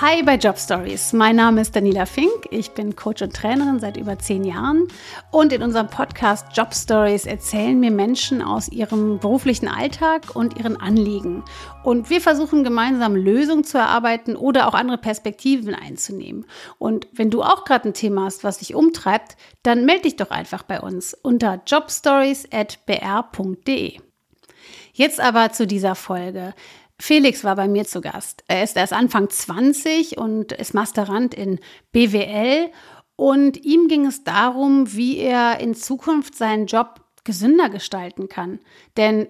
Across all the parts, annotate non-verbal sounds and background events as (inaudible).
Hi bei Job Stories. Mein Name ist Daniela Fink. Ich bin Coach und Trainerin seit über zehn Jahren. Und in unserem Podcast Job Stories erzählen mir Menschen aus ihrem beruflichen Alltag und ihren Anliegen. Und wir versuchen gemeinsam Lösungen zu erarbeiten oder auch andere Perspektiven einzunehmen. Und wenn du auch gerade ein Thema hast, was dich umtreibt, dann melde dich doch einfach bei uns unter jobstories.br.de. Jetzt aber zu dieser Folge. Felix war bei mir zu Gast. Er ist erst Anfang 20 und ist Masterand in BWL. Und ihm ging es darum, wie er in Zukunft seinen Job gesünder gestalten kann. Denn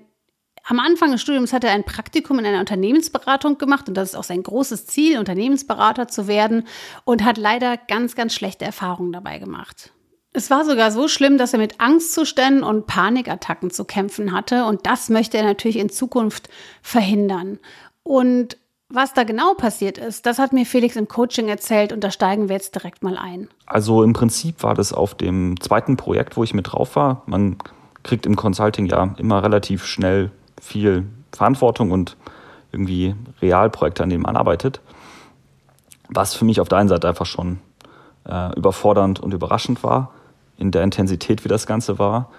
am Anfang des Studiums hat er ein Praktikum in einer Unternehmensberatung gemacht und das ist auch sein großes Ziel, Unternehmensberater zu werden und hat leider ganz, ganz schlechte Erfahrungen dabei gemacht. Es war sogar so schlimm, dass er mit Angstzuständen und Panikattacken zu kämpfen hatte. Und das möchte er natürlich in Zukunft verhindern. Und was da genau passiert ist, das hat mir Felix im Coaching erzählt und da steigen wir jetzt direkt mal ein. Also im Prinzip war das auf dem zweiten Projekt, wo ich mit drauf war. Man kriegt im Consulting ja immer relativ schnell viel Verantwortung und irgendwie Realprojekte, an denen man arbeitet. Was für mich auf der einen Seite einfach schon äh, überfordernd und überraschend war in der Intensität, wie das Ganze war.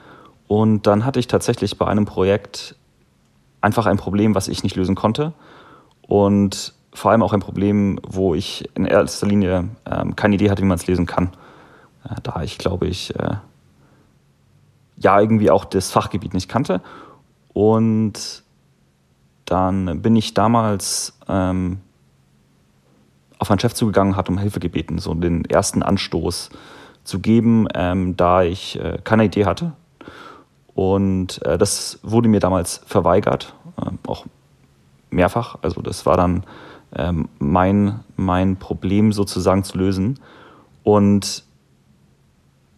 Und dann hatte ich tatsächlich bei einem Projekt einfach ein Problem, was ich nicht lösen konnte. Und vor allem auch ein Problem, wo ich in erster Linie ähm, keine Idee hatte, wie man es lösen kann. Äh, da ich, glaube ich, äh, ja irgendwie auch das Fachgebiet nicht kannte. Und dann bin ich damals ähm, auf meinen Chef zugegangen, hat um Hilfe gebeten, so den ersten Anstoß zu geben, ähm, da ich äh, keine Idee hatte. Und äh, das wurde mir damals verweigert, äh, auch mehrfach. Also das war dann ähm, mein, mein Problem sozusagen zu lösen. Und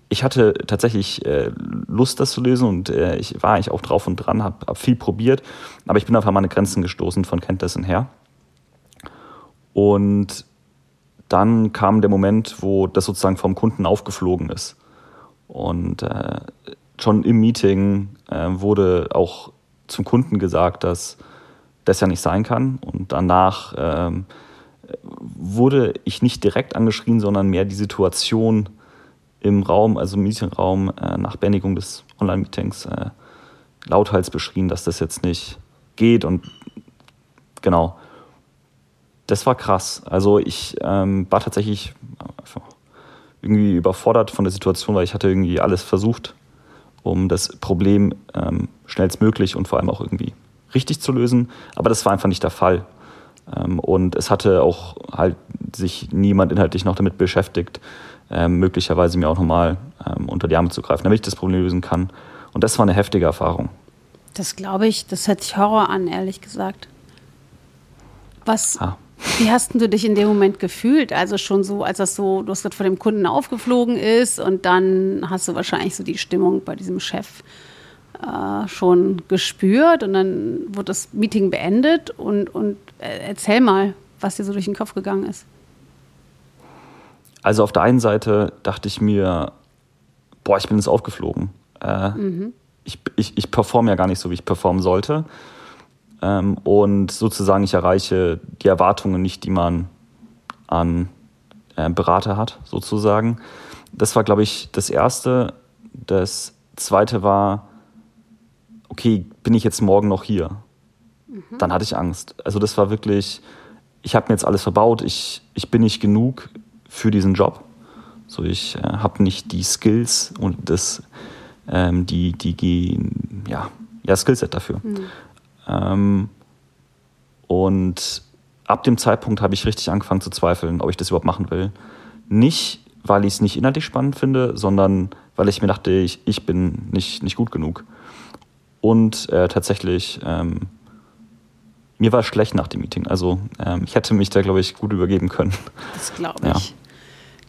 ich hatte tatsächlich äh, Lust, das zu lösen und äh, ich war eigentlich auch drauf und dran, habe hab viel probiert, aber ich bin an meine Grenzen gestoßen von Kenntnissen her. Und dann kam der Moment, wo das sozusagen vom Kunden aufgeflogen ist. Und äh, schon im Meeting äh, wurde auch zum Kunden gesagt, dass das ja nicht sein kann. Und danach ähm, wurde ich nicht direkt angeschrien, sondern mehr die Situation im Raum, also im Meetingraum, äh, nach Beendigung des Online-Meetings äh, lauthals beschrien, dass das jetzt nicht geht. Und genau das war krass. Also ich ähm, war tatsächlich irgendwie überfordert von der Situation, weil ich hatte irgendwie alles versucht, um das Problem ähm, schnellstmöglich und vor allem auch irgendwie richtig zu lösen. Aber das war einfach nicht der Fall. Ähm, und es hatte auch halt sich niemand inhaltlich noch damit beschäftigt, ähm, möglicherweise mir auch nochmal ähm, unter die Arme zu greifen, damit ich das Problem lösen kann. Und das war eine heftige Erfahrung. Das glaube ich, das hört sich Horror an, ehrlich gesagt. Was, ah. Wie hast du dich in dem Moment gefühlt? Also schon so, als das so, du hast gerade vor dem Kunden aufgeflogen ist und dann hast du wahrscheinlich so die Stimmung bei diesem Chef äh, schon gespürt und dann wurde das Meeting beendet und, und äh, erzähl mal, was dir so durch den Kopf gegangen ist. Also auf der einen Seite dachte ich mir, boah, ich bin jetzt aufgeflogen. Äh, mhm. ich, ich, ich performe ja gar nicht so, wie ich performen sollte. Ähm, und sozusagen ich erreiche die Erwartungen nicht, die man an äh, Berater hat, sozusagen. Das war, glaube ich, das Erste. Das Zweite war, okay, bin ich jetzt morgen noch hier? Mhm. Dann hatte ich Angst. Also das war wirklich, ich habe mir jetzt alles verbaut, ich, ich bin nicht genug für diesen Job. So, ich äh, habe nicht die Skills und das, ähm, die, die, ja, ja, Skillset dafür. Mhm. Ähm, und ab dem Zeitpunkt habe ich richtig angefangen zu zweifeln, ob ich das überhaupt machen will. Nicht, weil ich es nicht inhaltlich spannend finde, sondern weil ich mir dachte, ich, ich bin nicht, nicht gut genug. Und äh, tatsächlich, ähm, mir war schlecht nach dem Meeting. Also ähm, ich hätte mich da, glaube ich, gut übergeben können. Das glaube ich. Ja.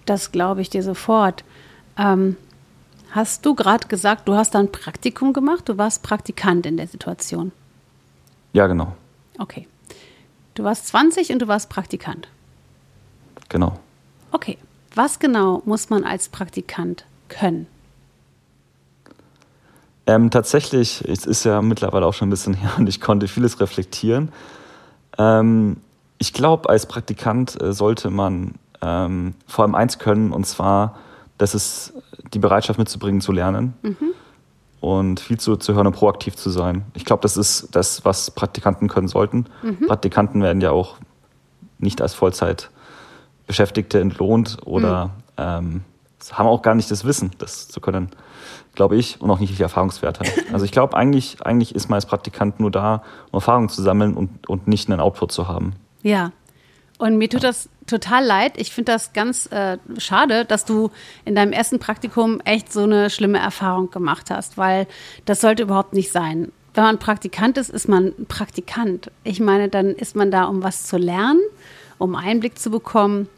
Das glaube ich dir sofort. Ähm, hast du gerade gesagt, du hast da ein Praktikum gemacht? Du warst Praktikant in der Situation. Ja, genau. Okay. Du warst 20 und du warst Praktikant. Genau. Okay. Was genau muss man als Praktikant können? Ähm, tatsächlich, es ist ja mittlerweile auch schon ein bisschen (laughs) her und ich konnte vieles reflektieren. Ähm, Ich glaube, als Praktikant äh, sollte man ähm, vor allem eins können, und zwar, das ist die Bereitschaft mitzubringen, zu lernen. Mhm. Und viel zu, zu hören und proaktiv zu sein. Ich glaube, das ist das, was Praktikanten können sollten. Mhm. Praktikanten werden ja auch nicht als Vollzeitbeschäftigte entlohnt oder mhm. ähm, haben auch gar nicht das Wissen, das zu können, glaube ich, und auch nicht die Erfahrungswerte. Also ich glaube, eigentlich, eigentlich ist man als Praktikant nur da, um Erfahrung zu sammeln und, und nicht einen Output zu haben. Ja, und mir tut das total leid. Ich finde das ganz äh, schade, dass du in deinem ersten Praktikum echt so eine schlimme Erfahrung gemacht hast, weil das sollte überhaupt nicht sein. Wenn man Praktikant ist, ist man Praktikant. Ich meine, dann ist man da, um was zu lernen, um Einblick zu bekommen.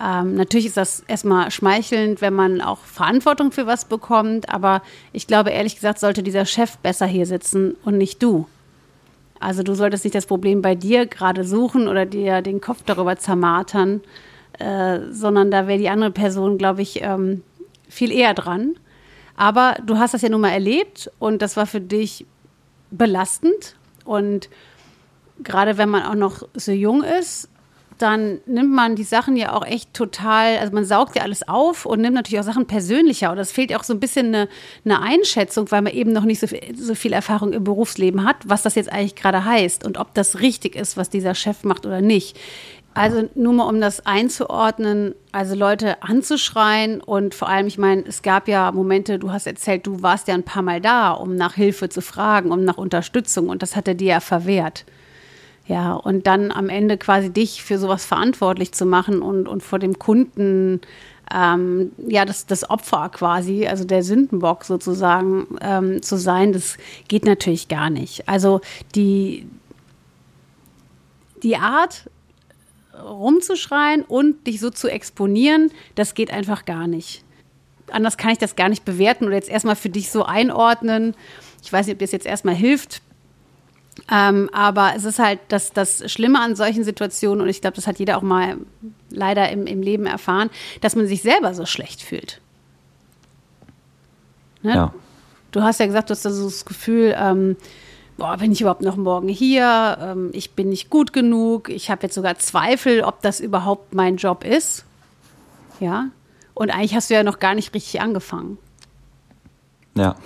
Ähm, natürlich ist das erstmal schmeichelnd, wenn man auch Verantwortung für was bekommt, aber ich glaube, ehrlich gesagt, sollte dieser Chef besser hier sitzen und nicht du. Also du solltest nicht das Problem bei dir gerade suchen oder dir den Kopf darüber zermartern, äh, sondern da wäre die andere Person, glaube ich, ähm, viel eher dran. Aber du hast das ja nun mal erlebt und das war für dich belastend. Und gerade wenn man auch noch so jung ist, dann nimmt man die Sachen ja auch echt total, also man saugt ja alles auf und nimmt natürlich auch Sachen persönlicher. Und es fehlt ja auch so ein bisschen eine, eine Einschätzung, weil man eben noch nicht so viel, so viel Erfahrung im Berufsleben hat, was das jetzt eigentlich gerade heißt und ob das richtig ist, was dieser Chef macht oder nicht. Also nur mal um das einzuordnen, also Leute anzuschreien und vor allem, ich meine, es gab ja Momente, du hast erzählt, du warst ja ein paar Mal da, um nach Hilfe zu fragen, um nach Unterstützung und das hat er dir ja verwehrt. Ja, und dann am Ende quasi dich für sowas verantwortlich zu machen und, und vor dem Kunden ähm, ja, das, das Opfer quasi, also der Sündenbock sozusagen ähm, zu sein, das geht natürlich gar nicht. Also die, die Art, rumzuschreien und dich so zu exponieren, das geht einfach gar nicht. Anders kann ich das gar nicht bewerten oder jetzt erstmal für dich so einordnen. Ich weiß nicht, ob das jetzt erstmal hilft. Ähm, aber es ist halt das, das Schlimme an solchen Situationen, und ich glaube, das hat jeder auch mal leider im, im Leben erfahren, dass man sich selber so schlecht fühlt. Ne? Ja. Du hast ja gesagt, du hast da so das Gefühl, ähm, boah, bin ich überhaupt noch morgen hier? Ähm, ich bin nicht gut genug. Ich habe jetzt sogar Zweifel, ob das überhaupt mein Job ist. Ja. Und eigentlich hast du ja noch gar nicht richtig angefangen. Ja.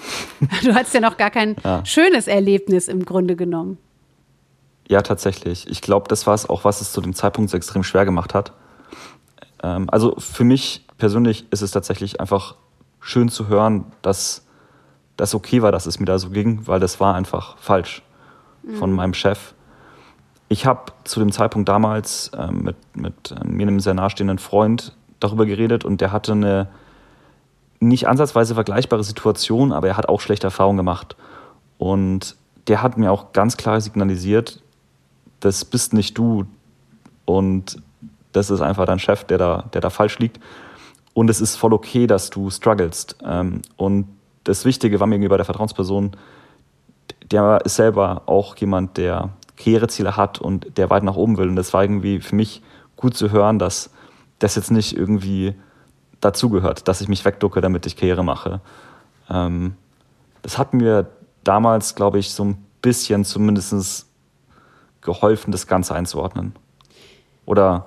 Du hattest ja noch gar kein ja. schönes Erlebnis im Grunde genommen. Ja, tatsächlich. Ich glaube, das war es auch, was es zu dem Zeitpunkt so extrem schwer gemacht hat. Ähm, also für mich persönlich ist es tatsächlich einfach schön zu hören, dass das okay war, dass es mir da so ging, weil das war einfach falsch mhm. von meinem Chef. Ich habe zu dem Zeitpunkt damals ähm, mit, mit äh, mir einem sehr nahestehenden Freund darüber geredet und der hatte eine nicht ansatzweise vergleichbare Situation, aber er hat auch schlechte Erfahrungen gemacht. Und der hat mir auch ganz klar signalisiert, das bist nicht du und das ist einfach dein Chef, der da, der da falsch liegt. Und es ist voll okay, dass du strugglest. Ähm, und das Wichtige war mir gegenüber der Vertrauensperson, der ist selber auch jemand, der Karriereziele hat und der weit nach oben will. Und das war irgendwie für mich gut zu hören, dass das jetzt nicht irgendwie dazugehört, dass ich mich wegducke, damit ich Karriere mache. Ähm, das hat mir damals, glaube ich, so ein bisschen zumindest geholfen, das Ganze einzuordnen. Oder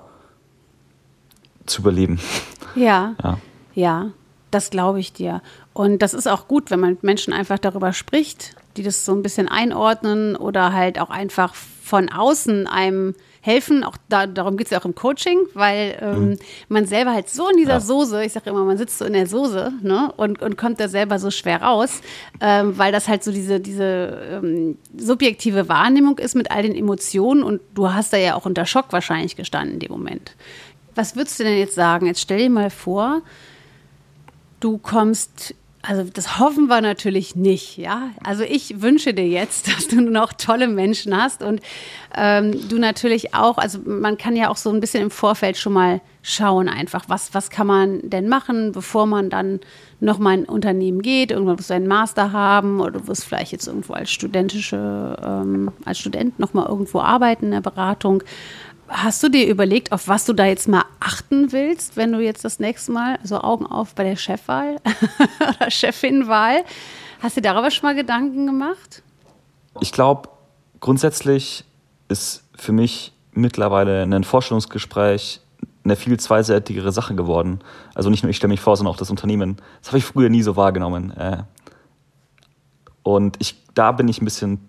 zu überleben. (laughs) Ja. Ja, ja das glaube ich dir. Und das ist auch gut, wenn man mit Menschen einfach darüber spricht, die das so ein bisschen einordnen oder halt auch einfach von außen einem helfen. Auch da, darum geht es ja auch im Coaching, weil ähm, mhm. man selber halt so in dieser ja. Soße, ich sage immer, man sitzt so in der Soße ne, und, und kommt da selber so schwer raus, ähm, weil das halt so diese, diese ähm, subjektive Wahrnehmung ist mit all den Emotionen und du hast da ja auch unter Schock wahrscheinlich gestanden in dem Moment. Was würdest du denn jetzt sagen? Jetzt stell dir mal vor, du kommst also das hoffen wir natürlich nicht, ja. Also ich wünsche dir jetzt, (laughs) dass du noch tolle Menschen hast und ähm, du natürlich auch, also man kann ja auch so ein bisschen im Vorfeld schon mal schauen einfach, was, was kann man denn machen, bevor man dann noch mal in ein Unternehmen geht, irgendwann wirst du einen Master haben oder du wirst vielleicht jetzt irgendwo als studentische, ähm, als Student noch mal irgendwo arbeiten in der Beratung. Hast du dir überlegt, auf was du da jetzt mal achten willst, wenn du jetzt das nächste Mal, also Augen auf bei der Chefwahl (laughs) oder Chefinwahl, hast du darüber schon mal Gedanken gemacht? Ich glaube, grundsätzlich ist für mich mittlerweile ein Vorstellungsgespräch eine viel zweiseitigere Sache geworden. Also nicht nur ich stelle mich vor, sondern auch das Unternehmen. Das habe ich früher nie so wahrgenommen. Äh. Und ich, da bin ich ein bisschen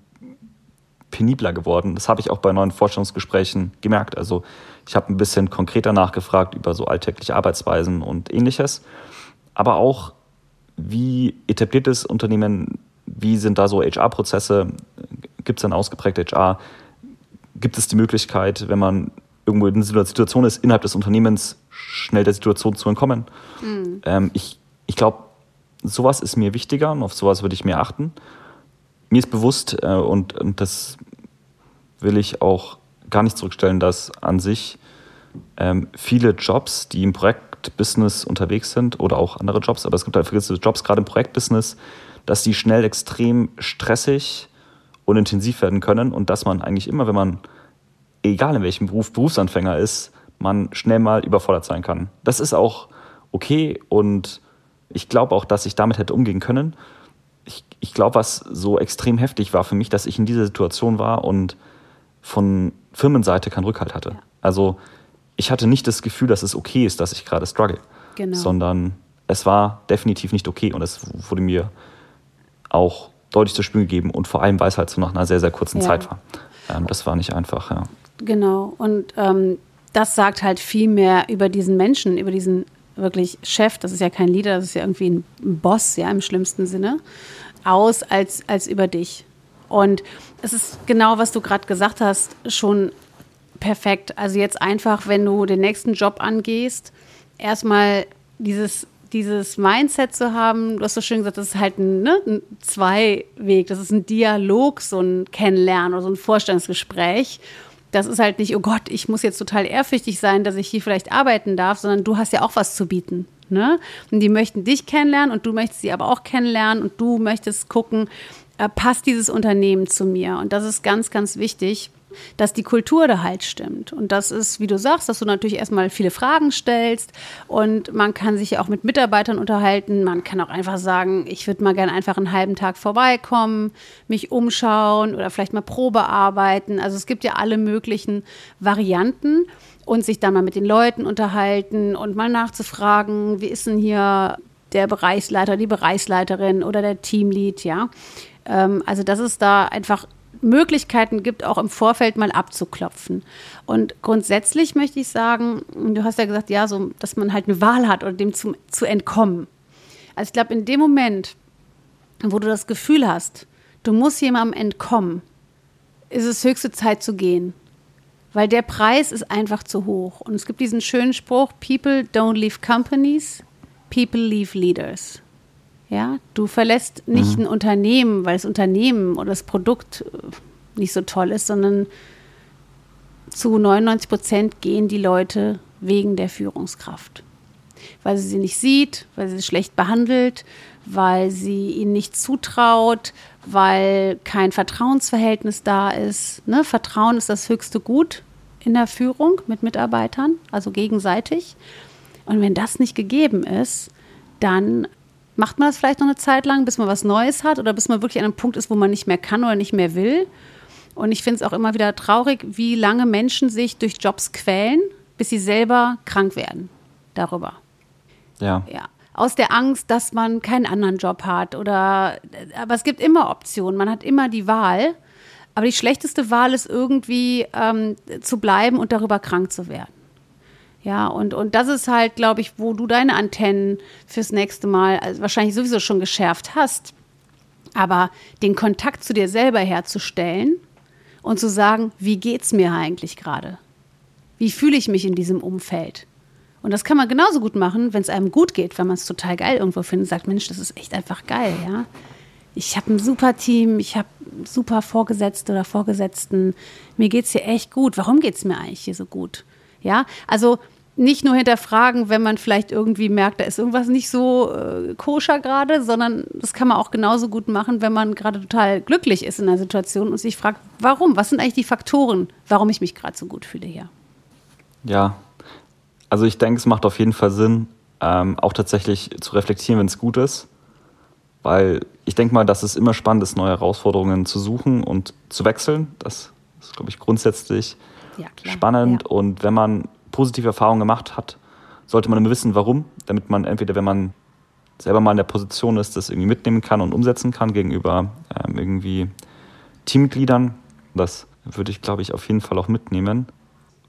penibler geworden. Das habe ich auch bei neuen Forschungsgesprächen gemerkt. Also ich habe ein bisschen konkreter nachgefragt über so alltägliche Arbeitsweisen und ähnliches. Aber auch, wie etabliert das Unternehmen, wie sind da so HR-Prozesse, gibt es ein ausgeprägte HR, gibt es die Möglichkeit, wenn man irgendwo in einer Situation ist, innerhalb des Unternehmens schnell der Situation zu entkommen. Mhm. Ähm, ich ich glaube, sowas ist mir wichtiger und auf sowas würde ich mehr achten. Mir ist bewusst, äh, und, und das will ich auch gar nicht zurückstellen, dass an sich ähm, viele Jobs, die im Projektbusiness unterwegs sind oder auch andere Jobs, aber es gibt halt gewisse Jobs, gerade im Projektbusiness, dass die schnell extrem stressig und intensiv werden können und dass man eigentlich immer, wenn man egal in welchem Beruf Berufsanfänger ist, man schnell mal überfordert sein kann. Das ist auch okay und ich glaube auch, dass ich damit hätte umgehen können. Ich, ich glaube, was so extrem heftig war für mich, dass ich in dieser Situation war und von Firmenseite keinen Rückhalt hatte. Ja. Also ich hatte nicht das Gefühl, dass es okay ist, dass ich gerade struggle, genau. sondern es war definitiv nicht okay und es wurde mir auch deutlich zu spüren gegeben und vor allem, weil es halt so nach einer sehr, sehr kurzen ja. Zeit war. Ähm, das war nicht einfach, ja. Genau. Und ähm, das sagt halt viel mehr über diesen Menschen, über diesen wirklich Chef, das ist ja kein Leader, das ist ja irgendwie ein Boss, ja, im schlimmsten Sinne, aus als, als über dich. Und es ist genau, was du gerade gesagt hast, schon perfekt. Also jetzt einfach, wenn du den nächsten Job angehst, erstmal dieses, dieses Mindset zu haben, du hast so schön gesagt, das ist halt ein, ne, ein Zweiweg, das ist ein Dialog, so ein Kennenlernen oder so ein Vorstellungsgespräch das ist halt nicht, oh Gott, ich muss jetzt total ehrfürchtig sein, dass ich hier vielleicht arbeiten darf, sondern du hast ja auch was zu bieten. Ne? Und die möchten dich kennenlernen und du möchtest sie aber auch kennenlernen und du möchtest gucken, äh, passt dieses Unternehmen zu mir? Und das ist ganz, ganz wichtig dass die Kultur da halt stimmt. Und das ist, wie du sagst, dass du natürlich erstmal viele Fragen stellst und man kann sich auch mit Mitarbeitern unterhalten. Man kann auch einfach sagen, ich würde mal gerne einfach einen halben Tag vorbeikommen, mich umschauen oder vielleicht mal Probe arbeiten. Also es gibt ja alle möglichen Varianten und sich dann mal mit den Leuten unterhalten und mal nachzufragen, wie ist denn hier der Bereichsleiter, die Bereichsleiterin oder der Teamlead, ja. Ähm, also das ist da einfach Möglichkeiten gibt, auch im Vorfeld mal abzuklopfen. Und grundsätzlich möchte ich sagen, du hast ja gesagt, ja, so, dass man halt eine Wahl hat oder dem zu, zu entkommen. Also ich glaube, in dem Moment, wo du das Gefühl hast, du musst jemandem entkommen, ist es höchste Zeit zu gehen. Weil der Preis ist einfach zu hoch. Und es gibt diesen schönen Spruch, People don't leave companies, people leave leaders. Ja, du verlässt nicht mhm. ein Unternehmen, weil das Unternehmen oder das Produkt äh, nicht so toll ist, sondern zu 99 Prozent gehen die Leute wegen der Führungskraft. Weil sie sie nicht sieht, weil sie sie schlecht behandelt, weil sie ihnen nicht zutraut, weil kein Vertrauensverhältnis da ist. Ne? Vertrauen ist das höchste Gut in der Führung mit Mitarbeitern, also gegenseitig. Und wenn das nicht gegeben ist, dann macht man das vielleicht noch eine Zeit lang, bis man was Neues hat oder bis man wirklich an einem Punkt ist, wo man nicht mehr kann oder nicht mehr will. Und ich finde es auch immer wieder traurig, wie lange Menschen sich durch Jobs quälen, bis sie selber krank werden darüber. Ja. Ja. Aus der Angst, dass man keinen anderen Job hat oder, aber es gibt immer Optionen. Man hat immer die Wahl. Aber die schlechteste Wahl ist irgendwie ähm, zu bleiben und darüber krank zu werden. Ja, und, und das ist halt, glaube ich, wo du deine Antennen fürs nächste Mal also wahrscheinlich sowieso schon geschärft hast. Aber den Kontakt zu dir selber herzustellen und zu sagen, wie geht's mir eigentlich gerade? Wie fühle ich mich in diesem Umfeld? Und das kann man genauso gut machen, wenn es einem gut geht, wenn man es total geil irgendwo findet und sagt, Mensch, das ist echt einfach geil, ja. Ich habe ein super Team, ich habe super Vorgesetzte oder Vorgesetzten. Mir geht es hier echt gut. Warum geht es mir eigentlich hier so gut? Ja, also nicht nur hinterfragen, wenn man vielleicht irgendwie merkt, da ist irgendwas nicht so äh, koscher gerade, sondern das kann man auch genauso gut machen, wenn man gerade total glücklich ist in einer Situation und sich fragt, warum? Was sind eigentlich die Faktoren, warum ich mich gerade so gut fühle hier? Ja, also ich denke, es macht auf jeden Fall Sinn, ähm, auch tatsächlich zu reflektieren, wenn es gut ist. Weil ich denke mal, dass es immer spannend ist, neue Herausforderungen zu suchen und zu wechseln. Das ist, glaube ich, grundsätzlich ja, spannend. Ja. Und wenn man positive Erfahrungen gemacht hat, sollte man immer wissen, warum, damit man entweder, wenn man selber mal in der Position ist, das irgendwie mitnehmen kann und umsetzen kann gegenüber ähm, irgendwie Teammitgliedern. Das würde ich, glaube ich, auf jeden Fall auch mitnehmen.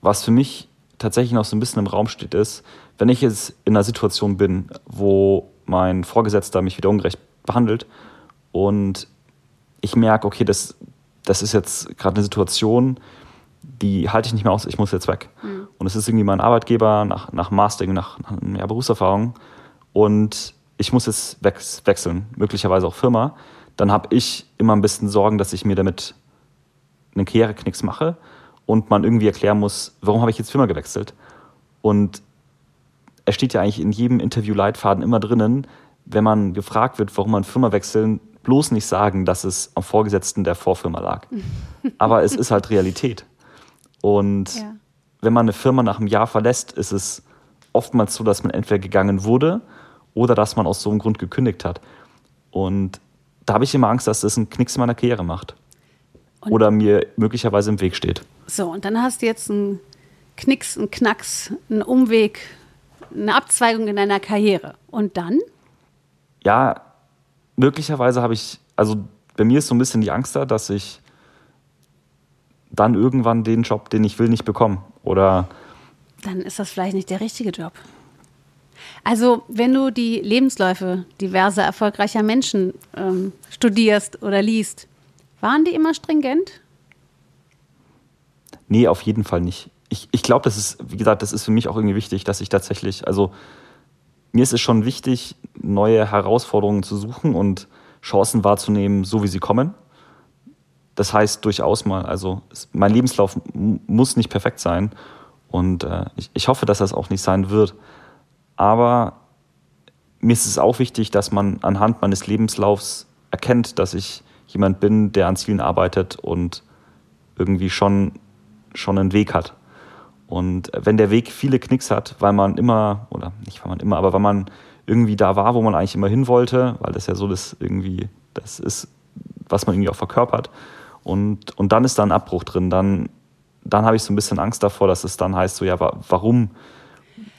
Was für mich tatsächlich noch so ein bisschen im Raum steht, ist, wenn ich jetzt in einer Situation bin, wo mein Vorgesetzter mich wieder ungerecht behandelt und ich merke, okay, das, das ist jetzt gerade eine Situation, die halte ich nicht mehr aus, ich muss jetzt weg. Mhm. Und es ist irgendwie mein Arbeitgeber nach, nach Mastering, nach, nach ja, Berufserfahrung und ich muss jetzt wechseln, möglicherweise auch Firma, dann habe ich immer ein bisschen Sorgen, dass ich mir damit einen Karriereknicks mache und man irgendwie erklären muss, warum habe ich jetzt Firma gewechselt. Und es steht ja eigentlich in jedem Interview-Leitfaden immer drinnen, wenn man gefragt wird, warum man Firma wechseln, bloß nicht sagen, dass es am Vorgesetzten der Vorfirma lag. (laughs) Aber es ist halt Realität. Und ja. wenn man eine Firma nach einem Jahr verlässt, ist es oftmals so, dass man entweder gegangen wurde oder dass man aus so einem Grund gekündigt hat. Und da habe ich immer Angst, dass das einen Knicks in meiner Karriere macht. Und oder mir möglicherweise im Weg steht. So, und dann hast du jetzt einen Knicks, einen Knacks, einen Umweg, eine Abzweigung in deiner Karriere. Und dann? Ja, möglicherweise habe ich, also bei mir ist so ein bisschen die Angst da, dass ich dann irgendwann den Job, den ich will, nicht bekomme. Oder. Dann ist das vielleicht nicht der richtige Job. Also, wenn du die Lebensläufe diverser erfolgreicher Menschen ähm, studierst oder liest, waren die immer stringent? Nee, auf jeden Fall nicht. Ich, ich glaube, das ist, wie gesagt, das ist für mich auch irgendwie wichtig, dass ich tatsächlich, also mir ist es schon wichtig, neue Herausforderungen zu suchen und Chancen wahrzunehmen, so wie sie kommen. Das heißt durchaus mal, also mein Lebenslauf muss nicht perfekt sein und äh, ich, ich hoffe, dass das auch nicht sein wird. Aber mir ist es auch wichtig, dass man anhand meines Lebenslaufs erkennt, dass ich jemand bin, der an Zielen arbeitet und irgendwie schon, schon einen Weg hat. Und wenn der Weg viele Knicks hat, weil man immer, oder nicht weil man immer, aber weil man irgendwie da war, wo man eigentlich immer hin wollte, weil das ja so das irgendwie, das ist, was man irgendwie auch verkörpert. Und, und dann ist da ein Abbruch drin. Dann, dann habe ich so ein bisschen Angst davor, dass es dann heißt, so ja, warum?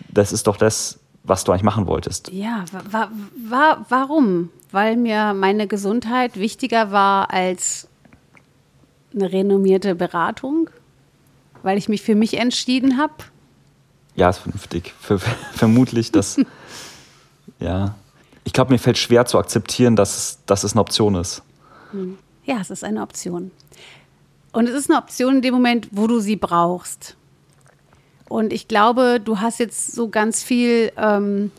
Das ist doch das, was du eigentlich machen wolltest. Ja, wa wa warum? Weil mir meine Gesundheit wichtiger war als eine renommierte Beratung? Weil ich mich für mich entschieden habe? Ja, ist vernünftig. Ver (laughs) vermutlich, dass. (laughs) ja. Ich glaube, mir fällt schwer zu akzeptieren, dass, dass es eine Option ist. Hm. Ja, es ist eine Option. Und es ist eine Option in dem Moment, wo du sie brauchst. Und ich glaube, du hast jetzt so ganz viel, ähm,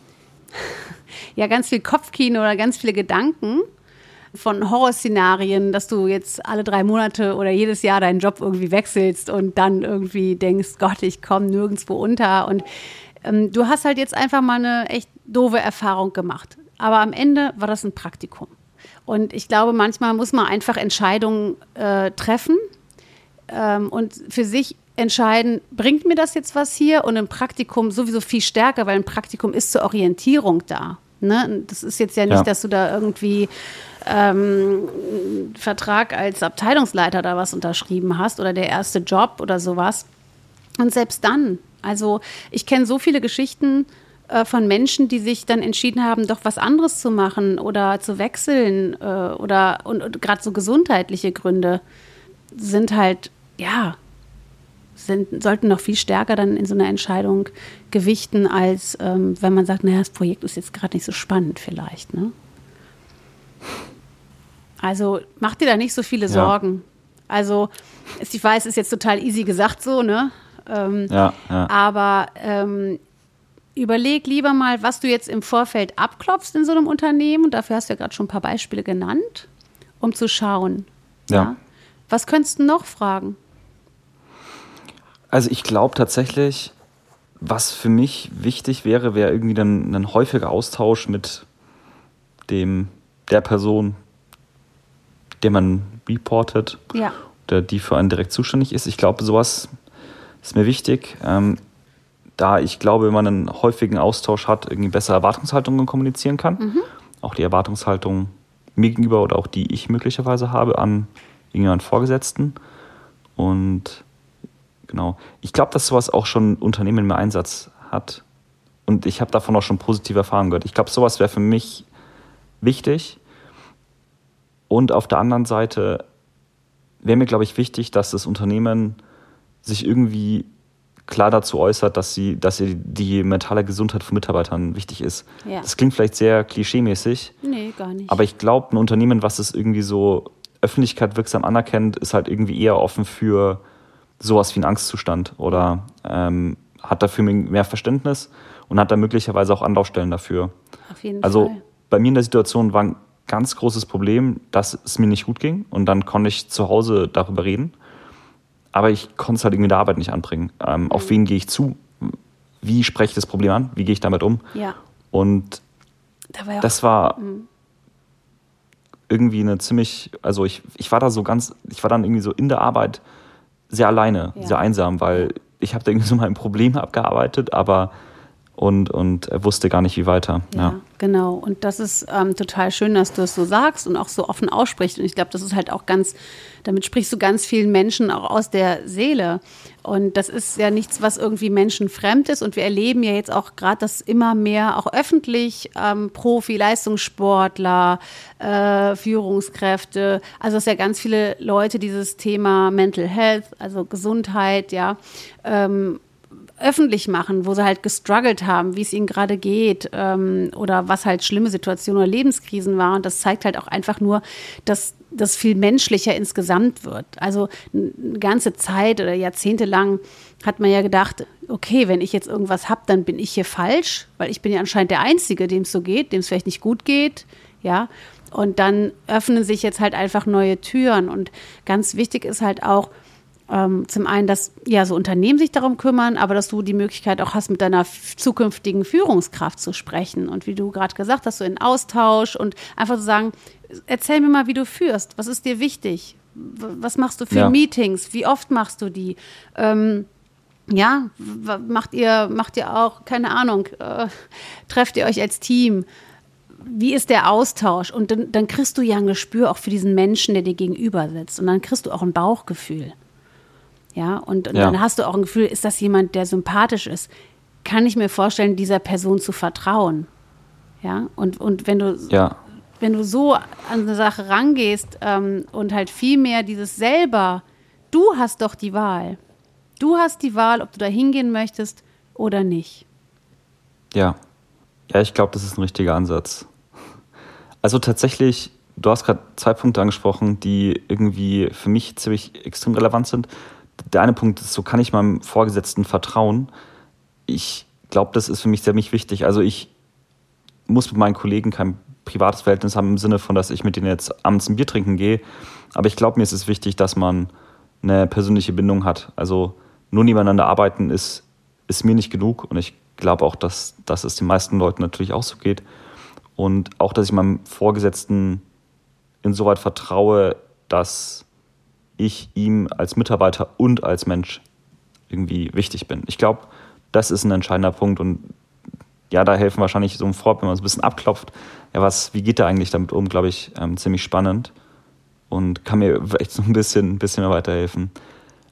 (laughs) ja, ganz viel Kopfkino oder ganz viele Gedanken von Horrorszenarien, dass du jetzt alle drei Monate oder jedes Jahr deinen Job irgendwie wechselst und dann irgendwie denkst, Gott, ich komme nirgendwo unter. Und ähm, du hast halt jetzt einfach mal eine echt doofe Erfahrung gemacht. Aber am Ende war das ein Praktikum. Und ich glaube, manchmal muss man einfach Entscheidungen äh, treffen ähm, und für sich entscheiden, bringt mir das jetzt was hier? Und im Praktikum sowieso viel stärker, weil ein Praktikum ist zur Orientierung da. Ne? Das ist jetzt ja nicht, ja. dass du da irgendwie ähm, Vertrag als Abteilungsleiter da was unterschrieben hast oder der erste Job oder sowas. Und selbst dann, also ich kenne so viele Geschichten äh, von Menschen, die sich dann entschieden haben, doch was anderes zu machen oder zu wechseln äh, oder und, und gerade so gesundheitliche Gründe sind halt, ja, sind, sollten noch viel stärker dann in so einer Entscheidung gewichten, als ähm, wenn man sagt, naja, das Projekt ist jetzt gerade nicht so spannend vielleicht. Ne? Also mach dir da nicht so viele Sorgen. Ja. Also ich weiß, ist jetzt total easy gesagt so, ne? Ähm, ja, ja. Aber ähm, überleg lieber mal, was du jetzt im Vorfeld abklopfst in so einem Unternehmen. Und dafür hast du ja gerade schon ein paar Beispiele genannt, um zu schauen. Ja. ja? Was könntest du noch fragen? Also ich glaube tatsächlich, was für mich wichtig wäre, wäre irgendwie dann ein häufiger Austausch mit dem der Person, der man reportet ja. oder die für einen direkt zuständig ist. Ich glaube, sowas ist mir wichtig, ähm, da ich glaube, wenn man einen häufigen Austausch hat, irgendwie bessere Erwartungshaltungen kommunizieren kann. Mhm. Auch die Erwartungshaltung mir gegenüber oder auch die ich möglicherweise habe an irgendjemanden Vorgesetzten. Und Genau. Ich glaube, dass sowas auch schon Unternehmen im Einsatz hat. Und ich habe davon auch schon positive Erfahrungen gehört. Ich glaube, sowas wäre für mich wichtig. Und auf der anderen Seite wäre mir, glaube ich, wichtig, dass das Unternehmen sich irgendwie klar dazu äußert, dass sie, dass sie die mentale Gesundheit von Mitarbeitern wichtig ist. Ja. Das klingt vielleicht sehr klischeemäßig. Nee, gar nicht. Aber ich glaube, ein Unternehmen, was es irgendwie so Öffentlichkeit wirksam anerkennt, ist halt irgendwie eher offen für sowas wie einen Angstzustand oder ähm, hat dafür mehr Verständnis und hat da möglicherweise auch Anlaufstellen dafür. Auf jeden also Fall. bei mir in der Situation war ein ganz großes Problem, dass es mir nicht gut ging und dann konnte ich zu Hause darüber reden aber ich konnte es halt irgendwie in der Arbeit nicht anbringen. Ähm, mhm. Auf wen gehe ich zu? Wie spreche ich das Problem an? Wie gehe ich damit um? Ja. Und da war ja das war mhm. irgendwie eine ziemlich, also ich, ich war da so ganz, ich war dann irgendwie so in der Arbeit sehr alleine, ja. sehr einsam, weil ich habe da irgendwie so mein Problem (laughs) abgearbeitet, aber und, und er wusste gar nicht, wie weiter. Ja, ja. genau. Und das ist ähm, total schön, dass du es so sagst und auch so offen aussprichst. Und ich glaube, das ist halt auch ganz, damit sprichst du ganz vielen Menschen auch aus der Seele. Und das ist ja nichts, was irgendwie menschenfremd ist. Und wir erleben ja jetzt auch gerade, dass immer mehr auch öffentlich ähm, Profi, Leistungssportler, äh, Führungskräfte, also dass ja ganz viele Leute dieses Thema Mental Health, also Gesundheit, ja, ähm, öffentlich machen, wo sie halt gestruggelt haben, wie es ihnen gerade geht ähm, oder was halt schlimme Situationen oder Lebenskrisen waren. Und das zeigt halt auch einfach nur, dass das viel menschlicher insgesamt wird. Also eine ganze Zeit oder Jahrzehnte lang hat man ja gedacht, okay, wenn ich jetzt irgendwas habe, dann bin ich hier falsch, weil ich bin ja anscheinend der Einzige, dem es so geht, dem es vielleicht nicht gut geht, ja. Und dann öffnen sich jetzt halt einfach neue Türen. Und ganz wichtig ist halt auch, ähm, zum einen, dass ja so Unternehmen sich darum kümmern, aber dass du die Möglichkeit auch hast, mit deiner zukünftigen Führungskraft zu sprechen. Und wie du gerade gesagt hast, so in Austausch und einfach zu sagen, erzähl mir mal, wie du führst. Was ist dir wichtig? Was machst du für ja. Meetings? Wie oft machst du die? Ähm, ja, macht ihr, macht ihr auch, keine Ahnung, äh, (laughs) trefft ihr euch als Team? Wie ist der Austausch? Und dann, dann kriegst du ja ein Gespür auch für diesen Menschen, der dir gegenüber sitzt. Und dann kriegst du auch ein Bauchgefühl. Ja, und, und ja. dann hast du auch ein Gefühl, ist das jemand, der sympathisch ist? Kann ich mir vorstellen, dieser Person zu vertrauen? Ja, und, und wenn du ja. wenn du so an eine Sache rangehst ähm, und halt viel mehr dieses selber, du hast doch die Wahl. Du hast die Wahl, ob du da hingehen möchtest oder nicht. Ja. Ja, ich glaube, das ist ein richtiger Ansatz. Also tatsächlich, du hast gerade zwei Punkte angesprochen, die irgendwie für mich ziemlich extrem relevant sind der eine Punkt ist, so kann ich meinem Vorgesetzten vertrauen. Ich glaube, das ist für mich sehr wichtig. Also ich muss mit meinen Kollegen kein privates Verhältnis haben im Sinne von, dass ich mit denen jetzt abends ein Bier trinken gehe. Aber ich glaube, mir ist es wichtig, dass man eine persönliche Bindung hat. Also nur nebeneinander arbeiten ist, ist mir nicht genug. Und ich glaube auch, dass, dass es den meisten Leuten natürlich auch so geht. Und auch, dass ich meinem Vorgesetzten insoweit vertraue, dass ich ihm als Mitarbeiter und als Mensch irgendwie wichtig bin. Ich glaube, das ist ein entscheidender Punkt und ja, da helfen wahrscheinlich so ein Vorab, wenn man es ein bisschen abklopft, ja, was, wie geht er eigentlich damit um, glaube ich, ähm, ziemlich spannend und kann mir (laughs) echt so ein bisschen, ein bisschen mehr weiterhelfen.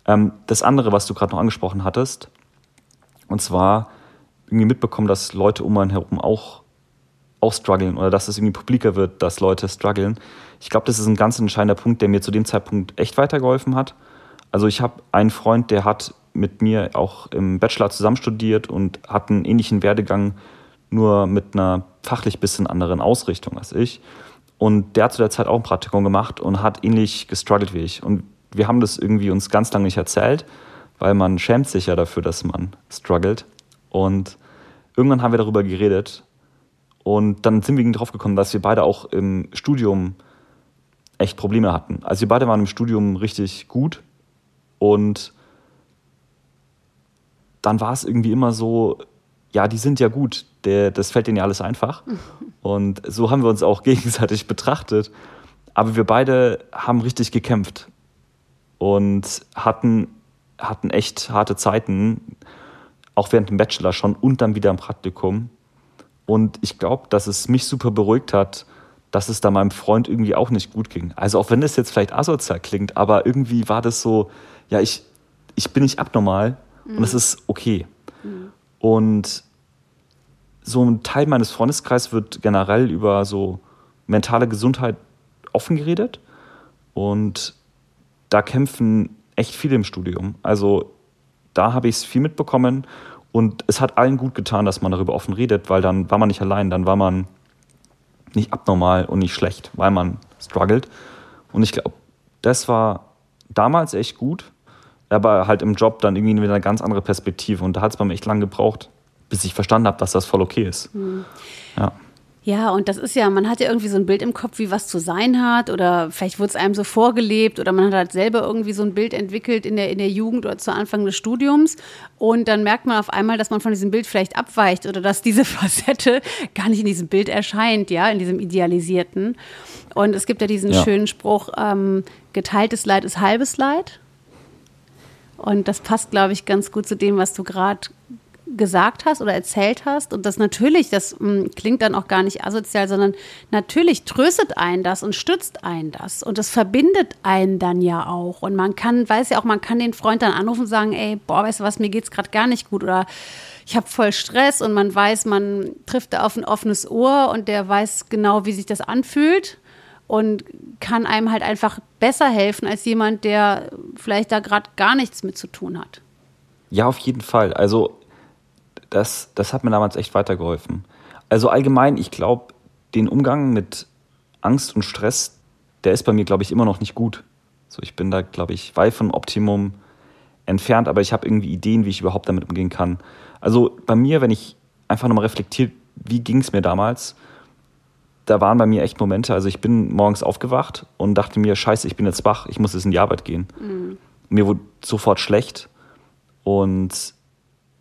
Ähm, das andere, was du gerade noch angesprochen hattest, und zwar irgendwie mitbekommen, dass Leute um einen herum auch, auch strugglen oder dass es irgendwie publiker wird, dass Leute strugglen. Ich glaube, das ist ein ganz entscheidender Punkt, der mir zu dem Zeitpunkt echt weitergeholfen hat. Also ich habe einen Freund, der hat mit mir auch im Bachelor zusammen studiert und hat einen ähnlichen Werdegang, nur mit einer fachlich bisschen anderen Ausrichtung als ich. Und der hat zu der Zeit auch ein Praktikum gemacht und hat ähnlich gestruggelt wie ich. Und wir haben das irgendwie uns ganz lange nicht erzählt, weil man schämt sich ja dafür, dass man struggelt. Und irgendwann haben wir darüber geredet. Und dann sind wir drauf gekommen, dass wir beide auch im Studium echt Probleme hatten. Also wir beide waren im Studium richtig gut und dann war es irgendwie immer so, ja, die sind ja gut, der, das fällt denen ja alles einfach. (laughs) Und so haben wir uns auch (laughs) gegenseitig betrachtet. Aber wir beide haben richtig gekämpft und hatten, hatten echt harte Zeiten, auch während dem Bachelor schon und dann wieder im Praktikum. Und ich glaube, dass es mich super beruhigt hat, dass es da meinem Freund irgendwie auch nicht gut ging. Also auch wenn das jetzt vielleicht asozial klingt, aber irgendwie war das so, ja, ich, ich bin nicht abnormal mhm. und es ist okay. Mhm. Und so ein Teil meines Freundeskreises wird generell über so mentale Gesundheit offen geredet. Und da kämpfen echt viele im Studium. Also da habe ich es viel mitbekommen. Und es hat allen gut getan, dass man darüber offen redet, weil dann war man nicht allein, dann war man nicht abnormal und nicht schlecht, weil man struggelt. Und ich glaube, das war damals echt gut, aber halt im Job dann irgendwie wieder eine ganz andere Perspektive. Und da hat es bei mir echt lang gebraucht, bis ich verstanden habe, dass das voll okay ist. Mhm. Ja. Ja, und das ist ja, man hat ja irgendwie so ein Bild im Kopf, wie was zu sein hat, oder vielleicht wurde es einem so vorgelebt, oder man hat halt selber irgendwie so ein Bild entwickelt in der, in der Jugend oder zu Anfang des Studiums. Und dann merkt man auf einmal, dass man von diesem Bild vielleicht abweicht oder dass diese (laughs) Facette gar nicht in diesem Bild erscheint, ja, in diesem idealisierten. Und es gibt ja diesen ja. schönen Spruch, ähm, geteiltes Leid ist halbes Leid. Und das passt, glaube ich, ganz gut zu dem, was du gerade gesagt hast oder erzählt hast. Und das natürlich, das mh, hm, klingt dann auch gar nicht asozial, sondern natürlich tröstet einen das und stützt einen das. Und das verbindet einen dann ja auch. Und man kann, weiß ja auch, man kann den Freund dann anrufen und sagen, ey, boah, weißt du was, mir geht's gerade gar nicht gut. Oder ich habe voll Stress und man weiß, man trifft da auf ein offenes Ohr und der weiß genau, wie sich das anfühlt und kann einem halt einfach besser helfen als jemand, der vielleicht da gerade gar nichts mit zu tun hat. Ja, auf jeden Fall. Also das, das hat mir damals echt weitergeholfen. Also allgemein, ich glaube, den Umgang mit Angst und Stress, der ist bei mir, glaube ich, immer noch nicht gut. So, ich bin da, glaube ich, weit vom Optimum entfernt, aber ich habe irgendwie Ideen, wie ich überhaupt damit umgehen kann. Also bei mir, wenn ich einfach nochmal reflektiert, wie ging es mir damals, da waren bei mir echt Momente. Also ich bin morgens aufgewacht und dachte mir, scheiße, ich bin jetzt wach, ich muss jetzt in die Arbeit gehen. Mhm. Mir wurde sofort schlecht und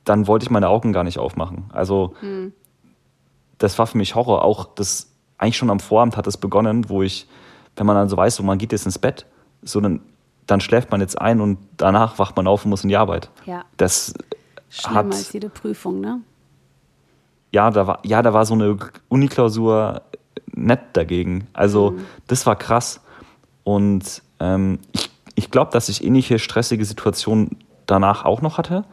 dann wollte ich meine Augen gar nicht aufmachen. Also mhm. das war für mich Horror. Auch das, eigentlich schon am Vorabend hat es begonnen, wo ich, wenn man dann so weiß, so man geht jetzt ins Bett, so dann, dann schläft man jetzt ein und danach wacht man auf und muss in die Arbeit. Ja. Das Schlimmer hat, als jede Prüfung, ne? Ja, da war, ja, da war so eine Uniklausur nett dagegen. Also mhm. das war krass. Und ähm, ich, ich glaube, dass ich ähnliche stressige Situationen danach auch noch hatte.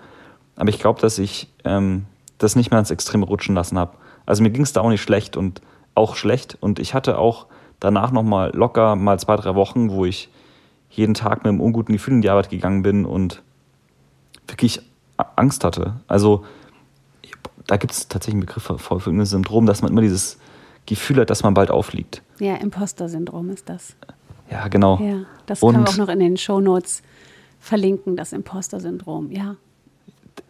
Aber ich glaube, dass ich ähm, das nicht mehr ins Extreme rutschen lassen habe. Also mir ging es da auch nicht schlecht und auch schlecht. Und ich hatte auch danach noch mal locker mal zwei, drei Wochen, wo ich jeden Tag mit einem unguten Gefühl in die Arbeit gegangen bin und wirklich Angst hatte. Also da gibt es tatsächlich einen Begriff für, ein Syndrom, dass man immer dieses Gefühl hat, dass man bald aufliegt. Ja, Imposter-Syndrom ist das. Ja, genau. Ja, das können wir auch noch in den Shownotes verlinken, das Imposter-Syndrom, ja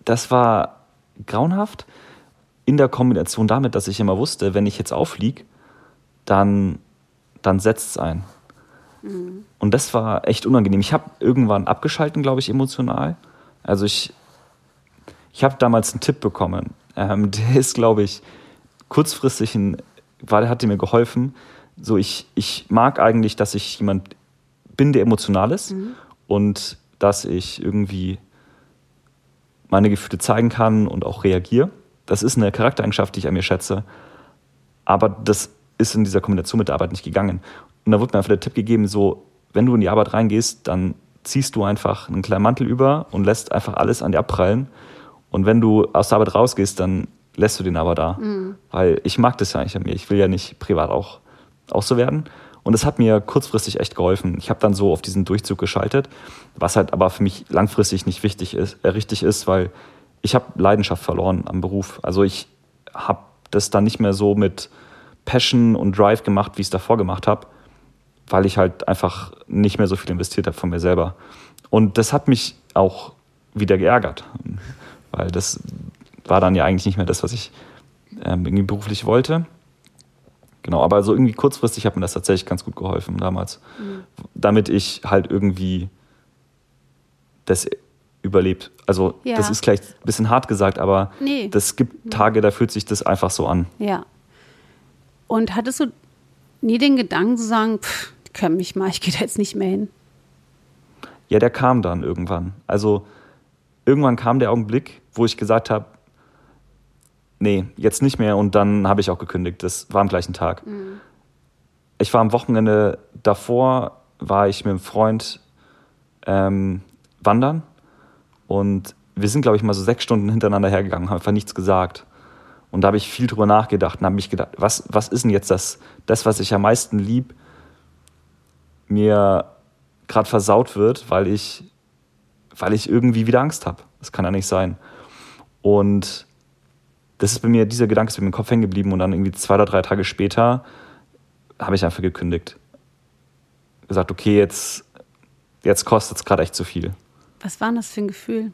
das war grauenhaft in der Kombination damit, dass ich immer wusste, wenn ich jetzt auffliege, dann, dann setzt es ein. Mhm. Und das war echt unangenehm. Ich habe irgendwann abgeschalten, glaube ich, emotional. Also ich, ich habe damals einen Tipp bekommen. Ähm, (laughs) der ist, glaube ich, kurzfristig ein, war, der hat mir geholfen. So, ich, ich mag eigentlich, dass ich jemand bin, der emotional ist mhm. und dass ich irgendwie meine Gefühle zeigen kann und auch reagiere. Das ist eine Charaktereigenschaft, die ich an mir schätze. Aber das ist in dieser Kombination mit der Arbeit nicht gegangen. Und da wurde mir einfach der Tipp gegeben, so, wenn du in die Arbeit reingehst, dann ziehst du einfach einen kleinen Mantel über und lässt einfach alles an dir abprallen. Und wenn du aus der Arbeit rausgehst, dann lässt du den aber da. Mhm. Weil ich mag das ja eigentlich an mir. Ich will ja nicht privat auch, auch so werden. Und es hat mir kurzfristig echt geholfen. Ich habe dann so auf diesen Durchzug geschaltet, was halt aber für mich langfristig nicht wichtig ist, äh, richtig ist, weil ich habe Leidenschaft verloren am Beruf. Also ich habe das dann nicht mehr so mit Passion und Drive gemacht, wie ich es davor gemacht habe, weil ich halt einfach nicht mehr so viel investiert habe von mir selber. Und das hat mich auch wieder geärgert, weil das war dann ja eigentlich nicht mehr das, was ich ähm, irgendwie beruflich wollte. Genau, aber so irgendwie kurzfristig hat mir das tatsächlich ganz gut geholfen damals. Mhm. Damit ich halt irgendwie das überlebt. Also ja. das ist gleich ein bisschen hart gesagt, aber nee. das gibt Tage, da fühlt sich das einfach so an. Ja. Und hattest du nie den Gedanken zu sagen, pff, können mich mal, ich gehe da jetzt nicht mehr hin? Ja, der kam dann irgendwann. Also irgendwann kam der Augenblick, wo ich gesagt habe, nee, jetzt nicht mehr. Und dann habe ich auch gekündigt. Das war am gleichen Tag. Mhm. Ich war am Wochenende davor, war ich mit einem Freund ähm, wandern Und wir sind, glaube ich, mal so sechs Stunden hintereinander hergegangen, haben einfach nichts gesagt. Und da habe ich viel drüber nachgedacht und habe mich gedacht, was, was ist denn jetzt das, das, was ich am meisten lieb, mir gerade versaut wird, weil ich, weil ich irgendwie wieder Angst habe. Das kann ja nicht sein. Und das ist bei mir, dieser Gedanke ist mir im Kopf hängen geblieben und dann irgendwie zwei oder drei Tage später habe ich einfach gekündigt. Gesagt, okay, jetzt, jetzt kostet es gerade echt zu viel. Was war denn das für ein Gefühl?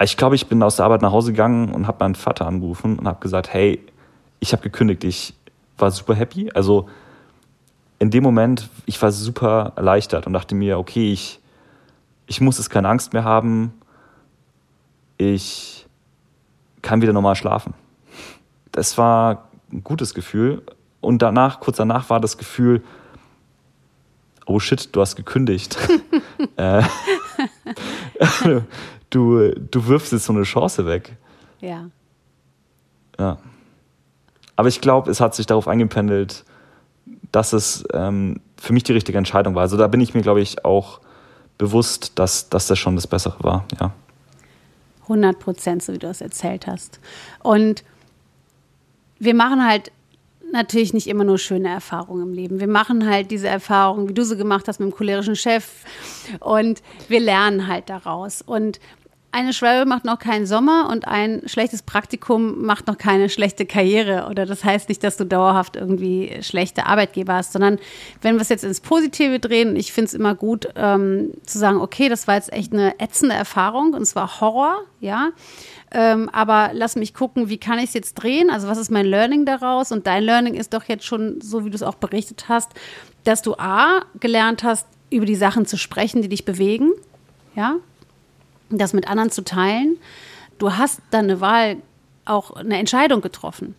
Ich glaube, ich bin aus der Arbeit nach Hause gegangen und habe meinen Vater angerufen und habe gesagt, hey, ich habe gekündigt, ich war super happy. Also in dem Moment, ich war super erleichtert und dachte mir, okay, ich, ich muss jetzt keine Angst mehr haben. Ich kann wieder normal schlafen. Das war ein gutes Gefühl. Und danach, kurz danach, war das Gefühl, oh shit, du hast gekündigt. (laughs) Äh, (laughs) du, du wirfst jetzt so eine Chance weg. Ja. Ja. Aber ich glaube, es hat sich darauf eingependelt, dass es ähm, für mich die richtige Entscheidung war. Also da bin ich mir, glaube ich, auch bewusst, dass, dass das schon das Bessere war, ja. 100 Prozent, so wie du es erzählt hast. Und wir machen halt natürlich nicht immer nur schöne Erfahrungen im Leben. Wir machen halt diese Erfahrungen, wie du sie gemacht hast mit dem cholerischen Chef und wir lernen halt daraus. Und eine Schwalbe macht noch keinen Sommer und ein schlechtes Praktikum macht noch keine schlechte Karriere. Oder das heißt nicht, dass du dauerhaft irgendwie schlechte Arbeitgeber hast, sondern wenn wir es jetzt ins Positive drehen, ich finde es immer gut ähm, zu sagen, okay, das war jetzt echt eine ätzende Erfahrung und es war Horror, ja. Ähm, aber lass mich gucken, wie kann ich es jetzt drehen? Also was ist mein Learning daraus? Und dein Learning ist doch jetzt schon, so wie du es auch berichtet hast, dass du A, gelernt hast, über die Sachen zu sprechen, die dich bewegen, ja, das mit anderen zu teilen. Du hast dann eine Wahl, auch eine Entscheidung getroffen.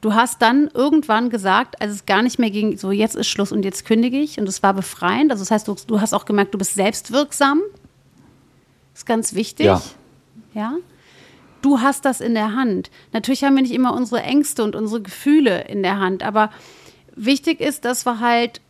Du hast dann irgendwann gesagt, als es gar nicht mehr ging, so jetzt ist Schluss und jetzt kündige ich. Und es war befreiend. Also das heißt, du, du hast auch gemerkt, du bist selbstwirksam. Ist ganz wichtig. Ja. ja. Du hast das in der Hand. Natürlich haben wir nicht immer unsere Ängste und unsere Gefühle in der Hand, aber wichtig ist, dass wir halt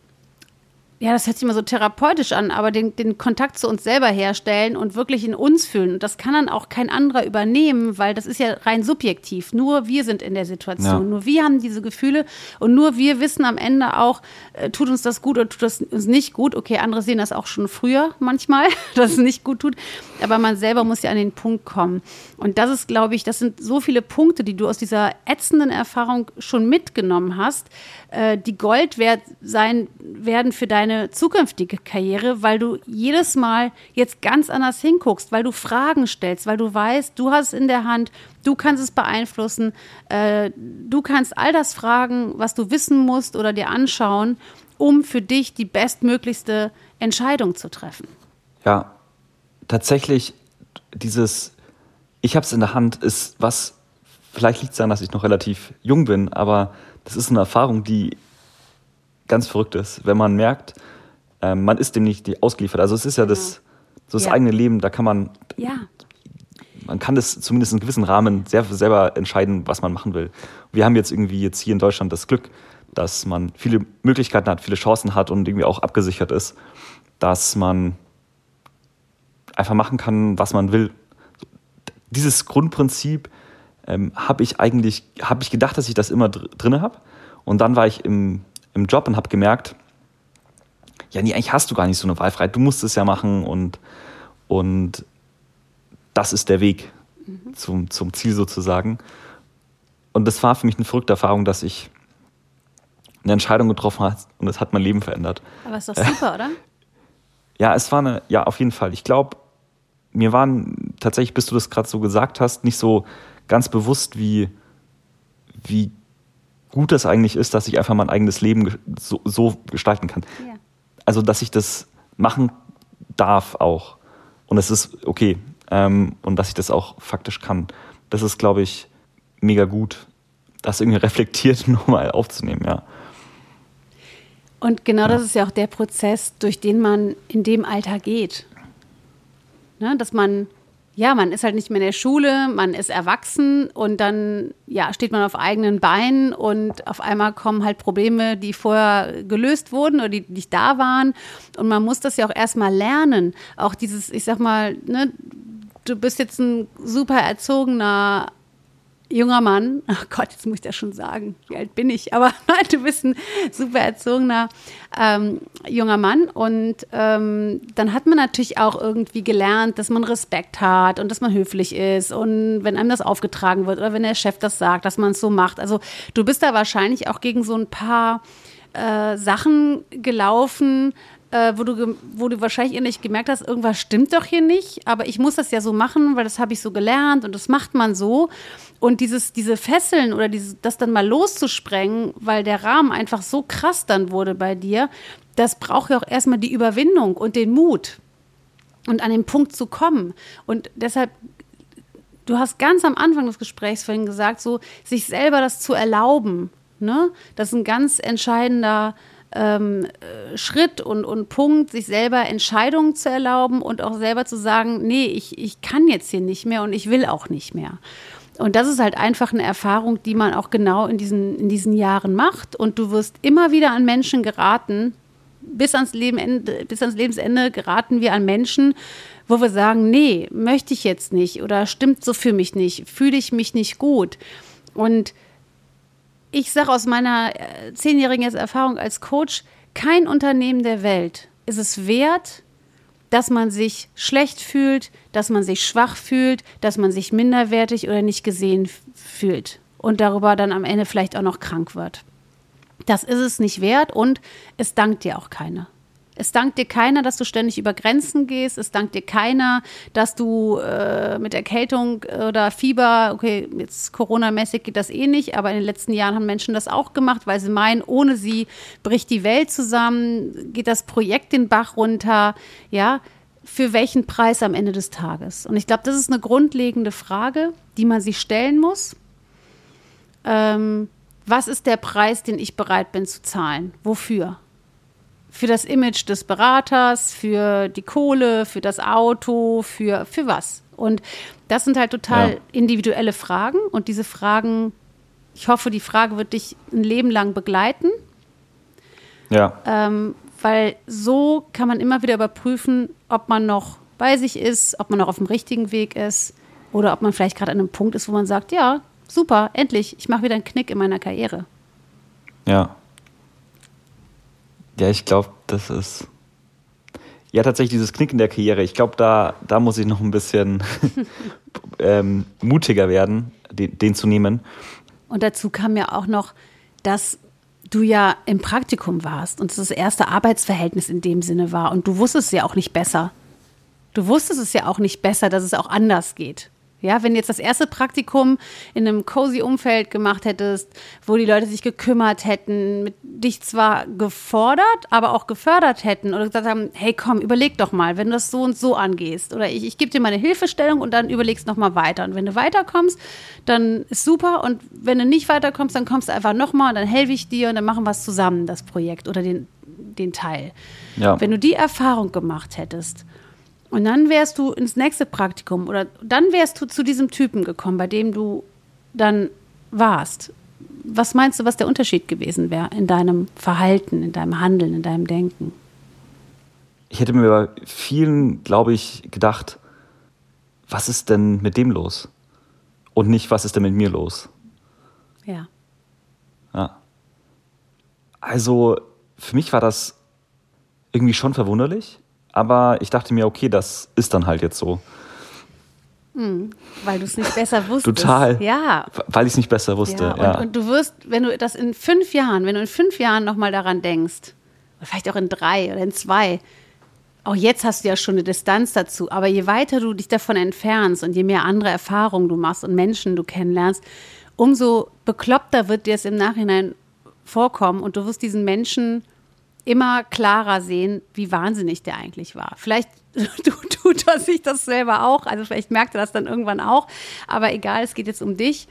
ja, das hört sich immer so therapeutisch an, aber den, den Kontakt zu uns selber herstellen und wirklich in uns fühlen. Und das kann dann auch kein anderer übernehmen, weil das ist ja rein subjektiv. Nur wir sind in der Situation. Ja. Nur wir haben diese Gefühle und nur wir wissen am Ende auch, äh, tut uns das gut oder tut das uns nicht gut. Okay, andere sehen das auch schon früher manchmal, (laughs) dass es nicht gut tut. Aber man selber muss ja an den Punkt kommen. Und das ist, glaube ich, das sind so viele Punkte, die du aus dieser ätzenden Erfahrung schon mitgenommen hast, äh, die Gold wert sein werden für deine deine zukünftige Karriere, weil du jedes Mal jetzt ganz anders hinguckst, weil du Fragen stellst, weil du weißt, du hast es in der Hand, du kannst es beeinflussen, äh, du kannst all das fragen, was du wissen musst oder dir anschauen, um für dich die bestmöglichste Entscheidung zu treffen. Ja, tatsächlich dieses, ich habe es in der Hand, ist was, vielleicht liegt es daran, dass ich noch relativ jung bin, aber das ist eine Erfahrung, die ganz verrückt ist, wenn man merkt, äh, man ist dem nicht ausgeliefert. Also es ist ja das, so das ja. eigene Leben, da kann man, ja. man kann das zumindest in gewissen Rahmen sehr, selber entscheiden, was man machen will. Wir haben jetzt irgendwie jetzt hier in Deutschland das Glück, dass man viele Möglichkeiten hat, viele Chancen hat und irgendwie auch abgesichert ist, dass man einfach machen kann, was man will. Dieses Grundprinzip ähm, habe ich eigentlich, habe ich gedacht, dass ich das immer dr drin habe. Und dann war ich im im Job und habe gemerkt, ja, nee, eigentlich hast du gar nicht so eine Wahlfreiheit. Du musst es ja machen und, und das ist der Weg mhm. zum, zum Ziel sozusagen. Und das war für mich eine verrückte Erfahrung, dass ich eine Entscheidung getroffen habe und es hat mein Leben verändert. Aber ist doch (laughs) super, oder? Ja, es war eine, ja, auf jeden Fall. Ich glaube, mir waren tatsächlich, bis du das gerade so gesagt hast, nicht so ganz bewusst, wie, wie gut das eigentlich ist, dass ich einfach mein eigenes Leben so, so gestalten kann. Ja. Also, dass ich das machen darf auch. Und es ist okay. Ähm, und dass ich das auch faktisch kann. Das ist, glaube ich, mega gut, das irgendwie (laughs) reflektiert nochmal aufzunehmen, ja. Und genau ja. das ist ja auch der Prozess, durch den man in dem Alter geht. Ne? Dass man ja, man ist halt nicht mehr in der Schule, man ist erwachsen und dann ja, steht man auf eigenen Beinen und auf einmal kommen halt Probleme, die vorher gelöst wurden oder die nicht da waren. Und man muss das ja auch erstmal lernen. Auch dieses, ich sag mal, ne, du bist jetzt ein super erzogener junger Mann, ach Gott, jetzt muss ich das schon sagen, wie alt bin ich, aber (laughs) nein, du bist ein super erzogener ähm, junger Mann. Und ähm, dann hat man natürlich auch irgendwie gelernt, dass man Respekt hat und dass man höflich ist. Und wenn einem das aufgetragen wird oder wenn der Chef das sagt, dass man es so macht. Also du bist da wahrscheinlich auch gegen so ein paar äh, Sachen gelaufen, äh, wo, du, wo du wahrscheinlich nicht gemerkt hast, irgendwas stimmt doch hier nicht, aber ich muss das ja so machen, weil das habe ich so gelernt und das macht man so. Und dieses, diese Fesseln oder dieses, das dann mal loszusprengen, weil der Rahmen einfach so krass dann wurde bei dir, das braucht ja auch erstmal die Überwindung und den Mut und an den Punkt zu kommen. Und deshalb du hast ganz am Anfang des Gesprächs vorhin gesagt, so sich selber das zu erlauben. Ne? Das ist ein ganz entscheidender ähm, äh, Schritt und, und Punkt, sich selber Entscheidungen zu erlauben und auch selber zu sagen, nee, ich, ich kann jetzt hier nicht mehr und ich will auch nicht mehr. Und das ist halt einfach eine Erfahrung, die man auch genau in diesen, in diesen Jahren macht. Und du wirst immer wieder an Menschen geraten, bis ans, Leben, bis ans Lebensende geraten wir an Menschen, wo wir sagen, nee, möchte ich jetzt nicht oder stimmt so für mich nicht, fühle ich mich nicht gut. Und ich sage aus meiner äh, zehnjährigen Erfahrung als Coach, kein Unternehmen der Welt ist es wert, dass man sich schlecht fühlt, dass man sich schwach fühlt, dass man sich minderwertig oder nicht gesehen fühlt und darüber dann am Ende vielleicht auch noch krank wird. Das ist es nicht wert und es dankt dir auch keiner. Es dankt dir keiner, dass du ständig über Grenzen gehst. Es dankt dir keiner, dass du äh, mit Erkältung oder Fieber, okay, jetzt Corona-mäßig geht das eh nicht, aber in den letzten Jahren haben Menschen das auch gemacht, weil sie meinen, ohne sie bricht die Welt zusammen, geht das Projekt den Bach runter. Ja, für welchen Preis am Ende des Tages? Und ich glaube, das ist eine grundlegende Frage, die man sich stellen muss. Ähm, was ist der Preis, den ich bereit bin zu zahlen? Wofür? Für das Image des Beraters, für die Kohle, für das Auto, für, für was. Und das sind halt total ja. individuelle Fragen. Und diese Fragen, ich hoffe, die Frage wird dich ein Leben lang begleiten. Ja. Ähm, weil so kann man immer wieder überprüfen, ob man noch bei sich ist, ob man noch auf dem richtigen Weg ist oder ob man vielleicht gerade an einem Punkt ist, wo man sagt, ja, super, endlich, ich mache wieder einen Knick in meiner Karriere. Ja. Ja, ich glaube, das ist. Ja, tatsächlich dieses Knick in der Karriere. Ich glaube, da, da muss ich noch ein bisschen (laughs) ähm, mutiger werden, den, den zu nehmen. Und dazu kam ja auch noch, dass du ja im Praktikum warst und es das erste Arbeitsverhältnis in dem Sinne war. Und du wusstest ja auch nicht besser. Du wusstest es ja auch nicht besser, dass es auch anders geht. Ja, wenn du jetzt das erste Praktikum in einem cozy Umfeld gemacht hättest, wo die Leute sich gekümmert hätten, mit dich zwar gefordert, aber auch gefördert hätten oder gesagt haben, hey komm, überleg doch mal, wenn du das so und so angehst oder ich, ich gebe dir mal eine Hilfestellung und dann überlegst noch mal weiter und wenn du weiterkommst, dann ist super und wenn du nicht weiterkommst, dann kommst du einfach noch mal und dann helfe ich dir und dann machen wir es zusammen, das Projekt oder den, den Teil. Ja. Wenn du die Erfahrung gemacht hättest, und dann wärst du ins nächste Praktikum oder dann wärst du zu diesem Typen gekommen, bei dem du dann warst. Was meinst du, was der Unterschied gewesen wäre in deinem Verhalten, in deinem Handeln, in deinem Denken? Ich hätte mir bei vielen, glaube ich, gedacht, was ist denn mit dem los? Und nicht, was ist denn mit mir los? Ja. Ja. Also, für mich war das irgendwie schon verwunderlich aber ich dachte mir, okay, das ist dann halt jetzt so. Hm, weil du es nicht besser (laughs) wusstest. Total. Ja. Weil ich es nicht besser wusste. Ja, und, ja. und, du wirst, wenn du das in fünf Jahren, wenn du in fünf Jahren nochmal daran denkst, vielleicht auch in drei oder in zwei, auch jetzt hast du ja schon eine Distanz dazu, aber je weiter du dich davon entfernst und je mehr andere Erfahrungen du machst und Menschen du kennenlernst, umso bekloppter wird dir es im Nachhinein vorkommen und du wirst diesen Menschen immer klarer sehen, wie wahnsinnig der eigentlich war. Vielleicht tut er sich das selber auch, also vielleicht merkt er das dann irgendwann auch, aber egal, es geht jetzt um dich.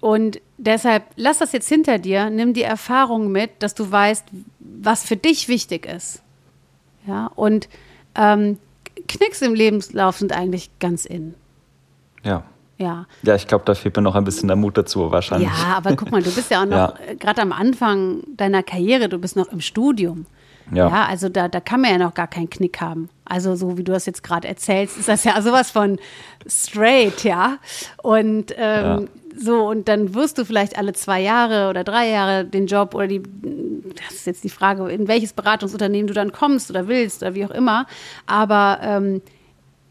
Und deshalb lass das jetzt hinter dir, nimm die Erfahrung mit, dass du weißt, was für dich wichtig ist. Ja, und ähm, Knicks im Lebenslauf sind eigentlich ganz in. Ja. Ja. Ja, ich glaube, da fehlt mir noch ein bisschen der Mut dazu wahrscheinlich. Ja, aber guck mal, du bist ja auch noch (laughs) Ja. gerade am Anfang deiner Karriere, du bist noch im Studium. Ja. Ja, also da, da kann man ja noch gar keinen Knick haben. Also so wie du das jetzt gerade erzählst, ist das ja sowas von straight, ja. Und ähm, so, und dann wirst du vielleicht alle zwei Jahre oder drei Jahre den Job oder die, das ist jetzt die Frage, in welches Beratungsunternehmen du dann kommst oder willst oder wie auch immer. Aber ähm,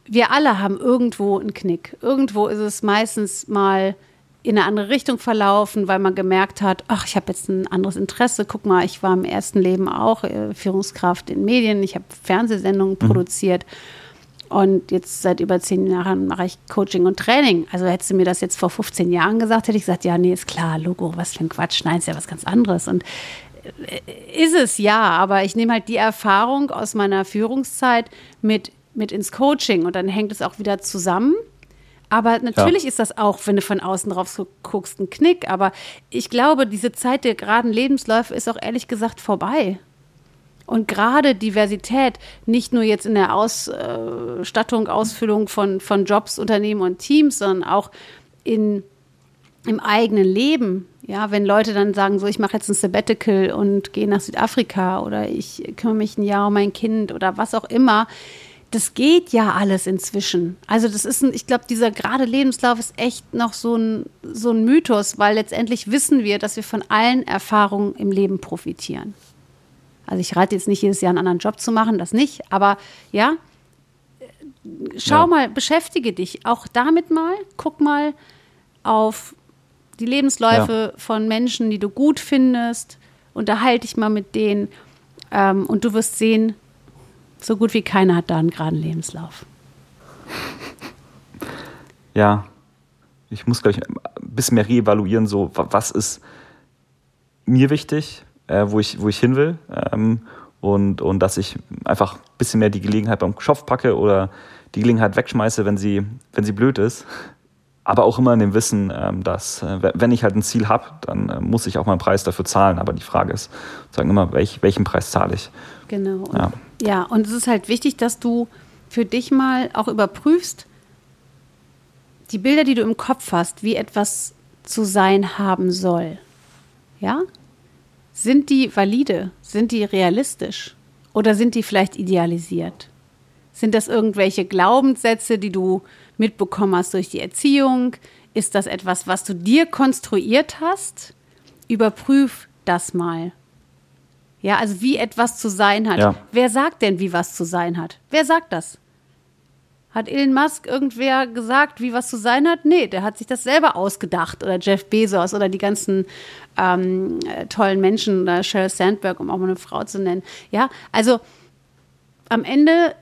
wir alle haben irgendwo einen Knick. Irgendwo ist es meistens mal in eine andere Richtung verlaufen, weil man gemerkt hat, ach, ich habe jetzt ein anderes Interesse. Guck mal, ich war im ersten Leben auch äh, Führungskraft in Medien. Ich habe Fernsehsendungen produziert. Und jetzt seit über zehn Jahren mache ich Coaching und Training. Also hättest du mir das jetzt vor 15 Jahren gesagt, hätte ich gesagt, ja, nee, ist klar, Logo, was für ein Quatsch. Nein, ist ja was ganz anderes. Und äh, ist es ja, aber ich nehme halt die Erfahrung aus meiner Führungszeit mit, mit ins Coaching und dann hängt es auch wieder zusammen. Aber natürlich ist das auch, wenn du von außen drauf gu- guckst, ein Knick. Aber ich glaube, diese Zeit der geraden Lebensläufe ist auch ehrlich gesagt vorbei. Und gerade Diversität, nicht nur jetzt in der Ausstattung, Ausfüllung von, von Jobs, Unternehmen und Teams, sondern auch in, im eigenen Leben. Ja, wenn Leute dann sagen, so, ich mache jetzt ein Sabbatical und gehe nach Südafrika oder ich kümmere mich ein Jahr um mein Kind oder was auch immer. Das geht ja alles inzwischen. Also das ist ein, ich glaube, dieser gerade Lebenslauf ist echt noch so ein, so ein Mythos, weil letztendlich wissen wir, dass wir von allen Erfahrungen im Leben profitieren. Also ich rate jetzt nicht jedes Jahr einen anderen Job zu machen, das nicht, aber ja, schau Ja. mal, beschäftige dich auch damit mal, guck mal auf die Lebensläufe von Menschen, die du gut findest, unterhalte dich mal mit denen ähm, und du wirst sehen, so gut wie keiner hat da einen geraden Lebenslauf. (laughs) Ja, ich muss, glaube ich, ein bisschen mehr reevaluieren, so wa- was ist mir wichtig, äh, wo, ich, wo ich hin will ähm, und, und dass ich einfach ein bisschen mehr die Gelegenheit beim Schopf packe oder die Gelegenheit wegschmeiße, wenn sie, wenn sie blöd ist. Aber auch immer in dem Wissen, ähm, dass äh, we- wenn ich halt ein Ziel habe, dann äh, muss ich auch mal einen Preis dafür zahlen. Aber die Frage ist, sagen immer, welch, welchen Preis zahle ich? Genau. Ja. Ja, und es ist halt wichtig, dass du für dich mal auch überprüfst, die Bilder, die du im Kopf hast, wie etwas zu sein haben soll. Ja? Sind die valide? Sind die realistisch? Oder sind die vielleicht idealisiert? Sind das irgendwelche Glaubenssätze, die du mitbekommen hast durch die Erziehung? Ist das etwas, was du dir konstruiert hast? Überprüf das mal. Ja, also wie etwas zu sein hat. Ja. Wer sagt denn, wie was zu sein hat? Wer sagt das? Hat Elon Musk irgendwer gesagt, wie was zu sein hat? Nee, der hat sich das selber ausgedacht. Oder Jeff Bezos oder die ganzen ähm, äh, tollen Menschen oder Sheryl Sandberg, um auch mal eine Frau zu nennen. Ja, also am Ende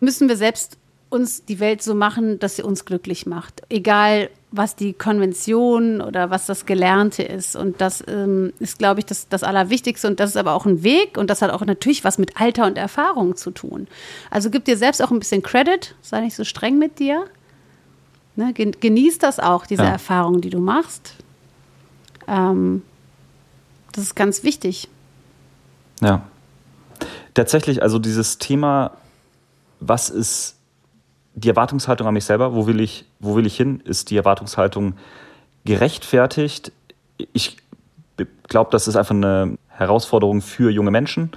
müssen wir selbst uns die Welt so machen, dass sie uns glücklich macht. Egal, was die Konvention oder was das Gelernte ist. Und das ähm, ist, glaube ich, das, das Allerwichtigste. Und das ist aber auch ein Weg. Und das hat auch natürlich was mit Alter und Erfahrung zu tun. Also gib dir selbst auch ein bisschen Credit. Sei nicht so streng mit dir. Ne, gen- genieß das auch, diese Ja. Erfahrung, die du machst. Ähm, das ist ganz wichtig. Ja. Tatsächlich, also dieses Thema, was ist die Erwartungshaltung an mich selber, wo will ich, wo will ich hin? Ist die Erwartungshaltung gerechtfertigt? Ich glaube, das ist einfach eine Herausforderung für junge Menschen.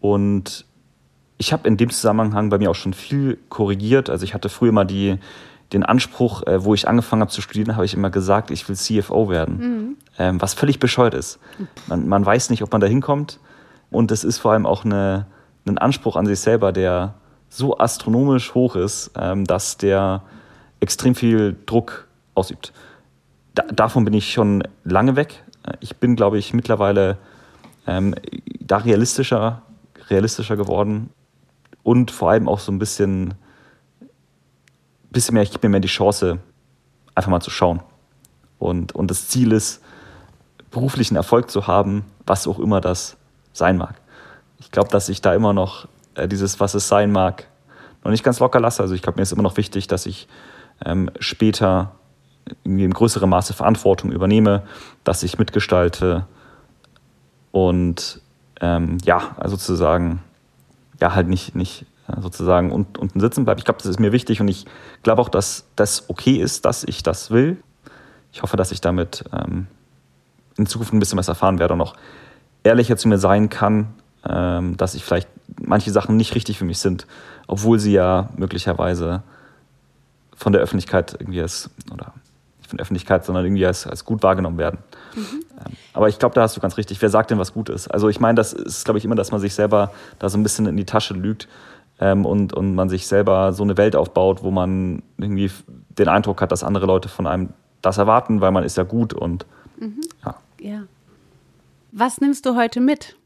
Und ich habe in dem Zusammenhang bei mir auch schon viel korrigiert. Also ich hatte früher mal die, den Anspruch, äh, wo ich angefangen habe zu studieren, habe ich immer gesagt, ich will CFO werden. Ähm, was völlig bescheuert ist. Man, man weiß nicht, ob man da hinkommt. Und es ist vor allem auch eine, ein Anspruch an sich selber, der so astronomisch hoch ist, ähm, dass der extrem viel Druck ausübt. Da, davon bin ich schon lange weg. Ich bin, glaube ich, mittlerweile ähm, da realistischer, realistischer geworden und vor allem auch so ein bisschen, bisschen mehr, ich gebe mir mehr die Chance, einfach mal zu schauen. Und, und das Ziel ist, beruflichen Erfolg zu haben, was auch immer das sein mag. Ich glaube, dass ich da immer noch äh, dieses, was es sein mag, noch nicht ganz locker lasse. Also ich glaube, mir ist immer noch wichtig, dass ich ähm, später irgendwie in größerem Maße Verantwortung übernehme, dass ich mitgestalte und ähm, ja, also sozusagen ja halt nicht, nicht äh, sozusagen unten sitzen bleibe. Ich glaube, das ist mir wichtig und ich glaube auch, dass das okay ist, dass ich das will. Ich hoffe, dass ich damit ähm, in Zukunft ein bisschen was erfahren werde und auch ehrlicher zu mir sein kann, ähm, dass ich vielleicht manche Sachen nicht richtig für mich sind, obwohl sie ja möglicherweise von der Öffentlichkeit irgendwie als, oder nicht von der Öffentlichkeit, sondern irgendwie als, als gut wahrgenommen werden. Mhm. Ähm, aber ich glaube, da hast du ganz richtig. Wer sagt denn, was gut ist? Also ich meine, das ist, glaube ich, immer, dass man sich selber da so ein bisschen in die Tasche lügt ähm, und, und man sich selber so eine Welt aufbaut, wo man irgendwie den Eindruck hat, dass andere Leute von einem das erwarten, weil man ist ja gut und mhm. ja. ja. Was nimmst du heute mit?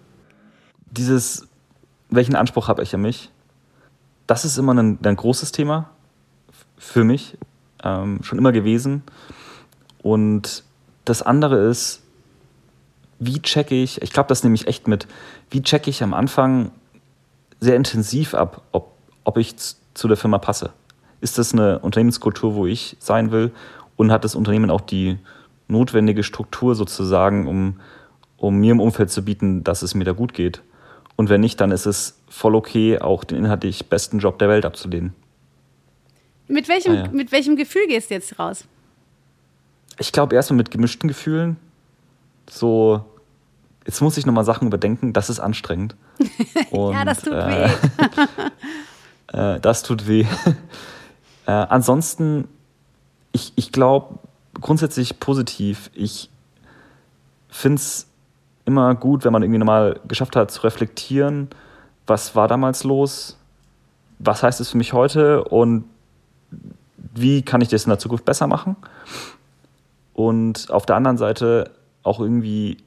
Dieses, welchen Anspruch habe ich an mich? Das ist immer ein, ein großes Thema für mich, ähm, schon immer gewesen. Und das andere ist, wie checke ich, ich glaube, das nehme ich echt mit, wie checke ich am Anfang sehr intensiv ab, ob, ob ich zu der Firma passe. Ist das eine Unternehmenskultur, wo ich sein will? Und hat das Unternehmen auch die notwendige Struktur sozusagen, um, um mir im Umfeld zu bieten, dass es mir da gut geht? Und wenn nicht, dann ist es voll okay, auch den inhaltlich besten Job der Welt abzulehnen. Mit welchem, ah, ja. mit welchem Gefühl gehst du jetzt raus? Ich glaube erstmal mit gemischten Gefühlen. So, jetzt muss ich nochmal Sachen überdenken, das ist anstrengend. (laughs) Und, ja, das tut äh, weh. (laughs) äh, das tut weh. (laughs) äh, ansonsten, ich, ich glaube grundsätzlich positiv. Ich finde es immer gut, wenn man irgendwie nochmal geschafft hat zu reflektieren, was war damals los, was heißt es für mich heute und wie kann ich das in der Zukunft besser machen. Und auf der anderen Seite auch irgendwie,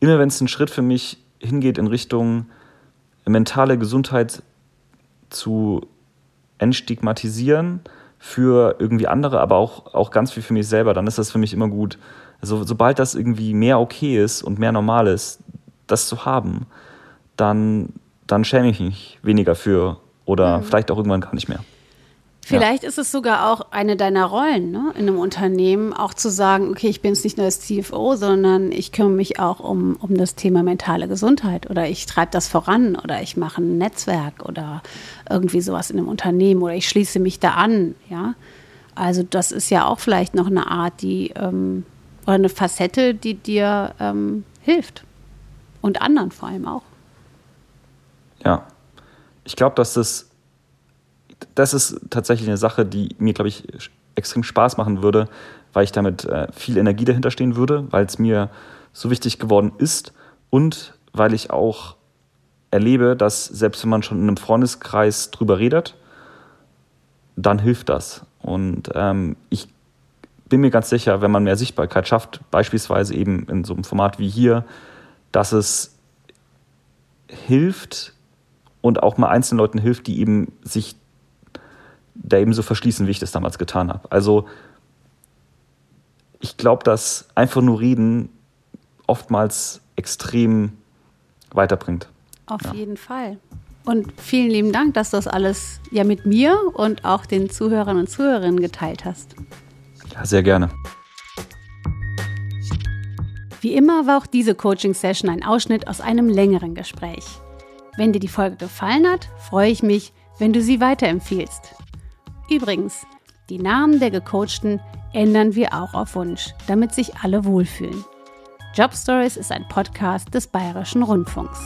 immer wenn es einen Schritt für mich hingeht in Richtung mentale Gesundheit zu entstigmatisieren für irgendwie andere, aber auch, auch ganz viel für mich selber, dann ist das für mich immer gut. Also sobald das irgendwie mehr okay ist und mehr normal ist, das zu haben, dann, dann schäme ich mich weniger für oder mhm. vielleicht auch irgendwann gar nicht mehr. Vielleicht ja. ist es sogar auch eine deiner Rollen ne, in einem Unternehmen, auch zu sagen, okay, ich bin jetzt nicht nur das CFO, sondern ich kümmere mich auch um, um das Thema mentale Gesundheit oder ich treibe das voran oder ich mache ein Netzwerk oder irgendwie sowas in einem Unternehmen oder ich schließe mich da an. Ja? Also das ist ja auch vielleicht noch eine Art, die ähm, oder eine Facette, die dir ähm, hilft und anderen vor allem auch. Ja, ich glaube, dass das das ist tatsächlich eine Sache, die mir, glaube ich, extrem Spaß machen würde, weil ich damit äh, viel Energie dahinter stehen würde, weil es mir so wichtig geworden ist und weil ich auch erlebe, dass selbst wenn man schon in einem Freundeskreis drüber redet, dann hilft das. Und ähm, ich bin mir ganz sicher, wenn man mehr Sichtbarkeit schafft, beispielsweise eben in so einem Format wie hier, dass es hilft und auch mal einzelnen Leuten hilft, die eben sich da eben so verschließen, wie ich das damals getan habe. Also ich glaube, dass einfach nur reden oftmals extrem weiterbringt. Auf ja. jeden Fall. Und vielen lieben Dank, dass du das alles ja mit mir und auch den Zuhörern und Zuhörerinnen geteilt hast. Sehr gerne. Wie immer war auch diese Coaching-Session ein Ausschnitt aus einem längeren Gespräch. Wenn dir die Folge gefallen hat, freue ich mich, wenn du sie weiterempfiehlst. Übrigens, die Namen der Gecoachten ändern wir auch auf Wunsch, damit sich alle wohlfühlen. Job Stories ist ein Podcast des Bayerischen Rundfunks.